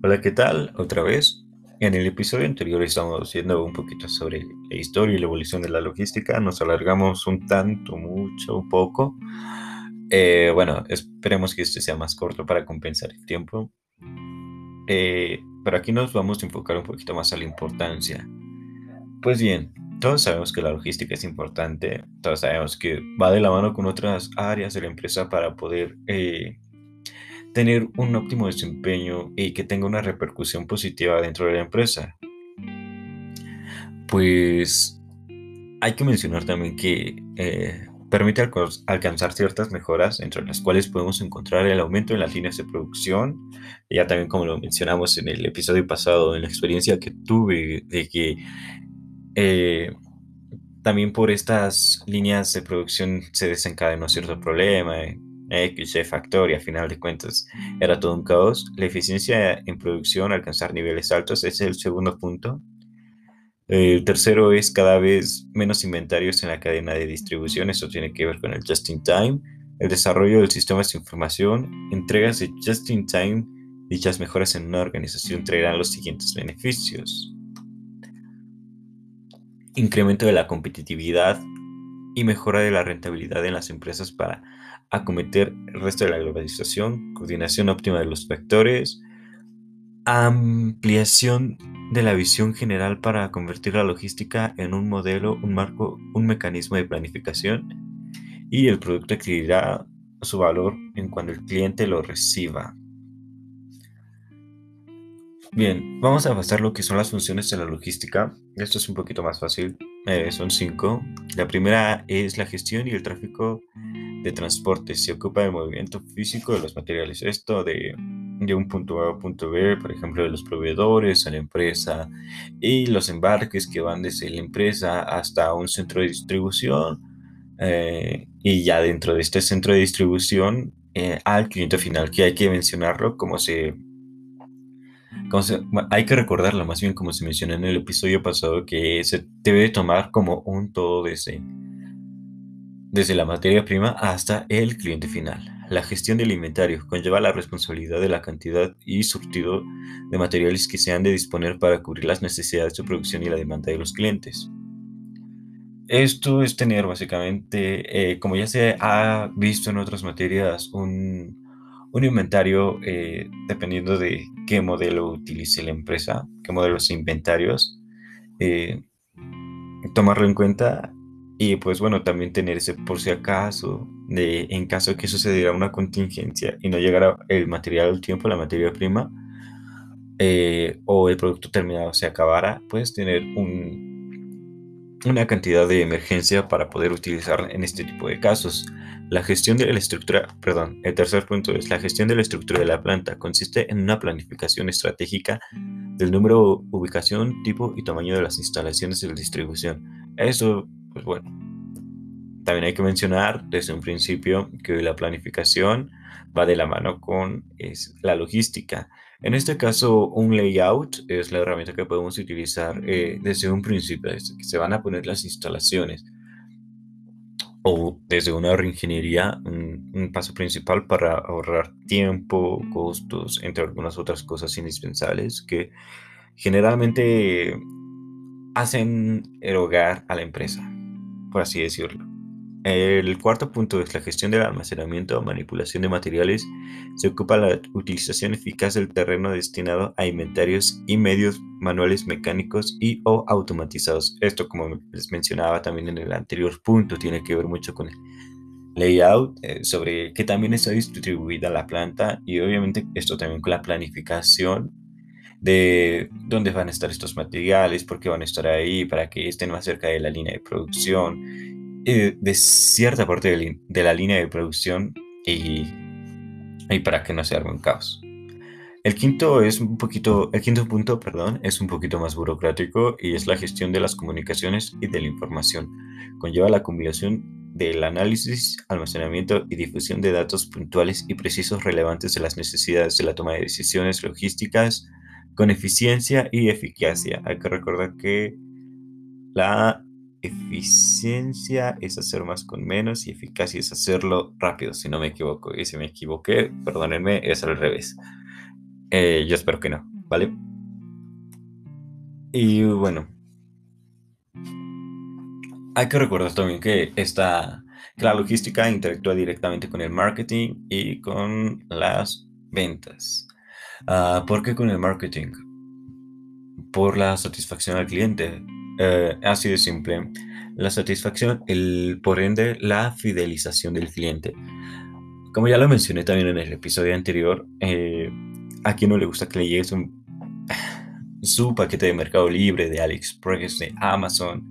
Hola, ¿qué tal? Otra vez. En el episodio anterior estábamos viendo un poquito sobre la historia y la evolución de la logística. Nos alargamos un tanto, mucho, un poco. Eh, bueno, esperemos que este sea más corto para compensar el tiempo. Eh, pero aquí nos vamos a enfocar un poquito más a la importancia. Pues bien, todos sabemos que la logística es importante. Todos sabemos que va de la mano con otras áreas de la empresa para poder eh, tener un óptimo desempeño y que tenga una repercusión positiva dentro de la empresa. Pues hay que mencionar también que eh, permite alcanzar ciertas mejoras, entre las cuales podemos encontrar el aumento en las líneas de producción, ya también como lo mencionamos en el episodio pasado, en la experiencia que tuve de que eh, también por estas líneas de producción se desencadenó cierto problema, Y factor y a final de cuentas era todo un caos. La eficiencia en producción, alcanzar niveles altos, ese es el segundo punto. El tercero es cada vez menos inventarios en la cadena de distribución, eso tiene que ver con el just in time. El desarrollo del sistema de información, entregas de just in time, dichas mejoras en una organización traerán los siguientes beneficios. Incremento de la competitividad y mejora de la rentabilidad en las empresas para acometer el resto de la globalización, coordinación óptima de los factores, ampliación de la visión general para convertir la logística en un modelo, un marco, un mecanismo de planificación y el producto adquirirá su valor en cuando el cliente lo reciba. Bien, vamos a pasar lo que son las funciones de la logística. Esto es un poquito más fácil. Eh, son cinco. La primera es la gestión y el tráfico de transporte. Se ocupa del movimiento físico de los materiales. Esto de, de un punto A a un punto B, por ejemplo, de los proveedores a la empresa y los embarques que van desde la empresa hasta un centro de distribución. Eh, y ya dentro de este centro de distribución eh, al cliente final, que hay que mencionarlo como se hay que recordarlo más bien como se mencionó en el episodio pasado, que se debe tomar como un todo desde, desde la materia prima hasta el cliente final. La gestión del inventario conlleva la responsabilidad de la cantidad y surtido de materiales que se han de disponer para cubrir las necesidades de producción y la demanda de los clientes. Esto es tener básicamente, eh, como ya se ha visto en otras materias, un, un inventario eh, dependiendo de qué modelo utilice la empresa, qué modelos de inventarios, eh, tomarlo en cuenta y pues bueno, también tener ese por si acaso, de, en caso que sucediera una contingencia y no llegara el material al tiempo, la materia prima, eh, o el producto terminado se acabara, puedes tener un, una cantidad de emergencia para poder utilizar en este tipo de casos. La gestión de la estructura, perdón, el tercer punto es la gestión de la estructura de la planta. Consiste en una planificación estratégica del número, ubicación, tipo y tamaño de las instalaciones de distribución. Eso, pues bueno, también hay que mencionar desde un principio que la planificación va de la mano con es, la logística. En este caso, un layout es la herramienta que podemos utilizar eh, desde un principio, desde que se van a poner las instalaciones. O desde una reingeniería, un, paso principal para ahorrar tiempo, costos, entre algunas otras cosas indispensables que generalmente hacen erogar a la empresa, por así decirlo. El cuarto punto es la gestión del almacenamiento o manipulación de materiales. Se ocupa la utilización eficaz del terreno destinado a inventarios y medios manuales mecánicos y o automatizados. Esto, como les mencionaba también en el anterior punto, tiene que ver mucho con el layout, eh, sobre que también está distribuida la planta y obviamente esto también con la planificación de dónde van a estar estos materiales, por qué van a estar ahí, para que estén más cerca de la línea de producción eh, de cierta parte de, la línea de producción y, y, para que no se arme un caos. El quinto es un poquito, el quinto punto, perdón, es un poquito más burocrático y es la gestión de las comunicaciones y de la información. Conlleva la combinación del análisis, almacenamiento y difusión de datos puntuales y precisos relevantes de las necesidades de la toma de decisiones logísticas con eficiencia y eficacia. Hay que recordar que la eficiencia es hacer más con menos y eficacia es hacerlo rápido, si no me equivoco. Y si me equivoqué, perdónenme, es al revés. Eh, yo espero que no. ¿vale? Y bueno, hay que recordar también que, esta, la logística interactúa directamente con el marketing y con las ventas. Uh, ¿Por qué con el marketing? Por la satisfacción al cliente. Uh, así de simple. La satisfacción, el, por ende, la fidelización del cliente. Como ya lo mencioné también en el episodio anterior, eh, a quien no le gusta que le llegue su paquete de Mercado Libre, de AliExpress, de Amazon,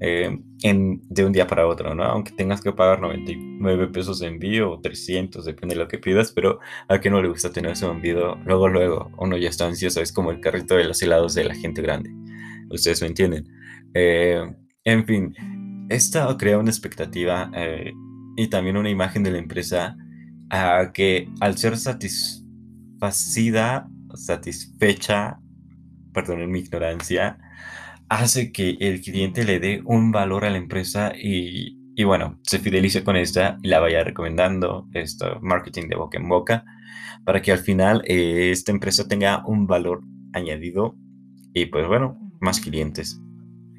eh, de un día para otro, ¿no? Aunque tengas que pagar 99 pesos de envío o 300, depende de lo que pidas, pero a quien no le gusta tener su envío luego, luego, uno ya está ansioso, es como el carrito de los helados de la gente grande. Ustedes me entienden. Eh, en fin, esto crea una expectativa eh, y también una imagen de la empresa a que al ser satisfacida, satisfecha, perdón mi ignorancia, hace que el cliente le dé un valor a la empresa y, bueno, se fidelice con esta y la vaya recomendando, esto, marketing de boca en boca, para que al final eh, esta empresa tenga un valor añadido y pues bueno, más clientes.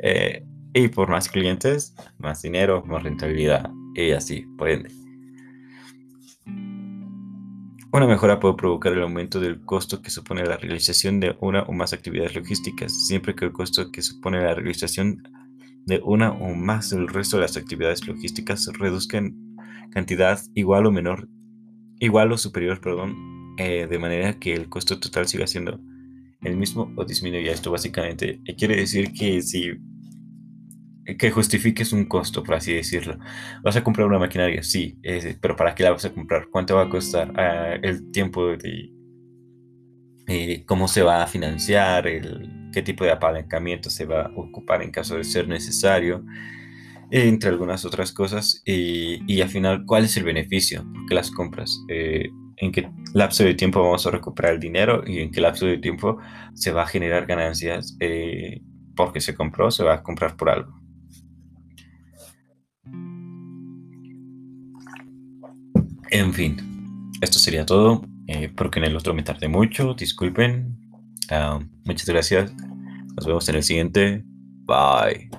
Eh, y por más clientes, más dinero, más rentabilidad y así, por ende. Una mejora puede provocar el aumento del costo que supone la realización de una o más actividades logísticas, siempre que el costo que supone la realización de una o más del resto de las actividades logísticas se reduzca en cantidad igual o menor, igual o superior, perdón, eh, de manera que el costo total siga siendo el mismo o disminuya. Esto básicamente quiere decir que si que justifiques un costo, por así decirlo. ¿Vas a comprar una maquinaria? Sí, pero ¿para qué la vas a comprar? ¿Cuánto va a costar? Ah, el tiempo de eh, cómo se va a financiar, el, qué tipo de apalancamiento se va a ocupar en caso de ser necesario, entre algunas otras cosas. Y, y al final, ¿cuál es el beneficio? ¿Por qué las compras? Eh, en qué lapso de tiempo vamos a recuperar el dinero y en qué lapso de tiempo se va a generar ganancias eh, porque se compró, se va a comprar por algo. En fin, esto sería todo. Eh, porque en el otro me tardé mucho. Disculpen. Ah, muchas gracias. Nos vemos en el siguiente. Bye.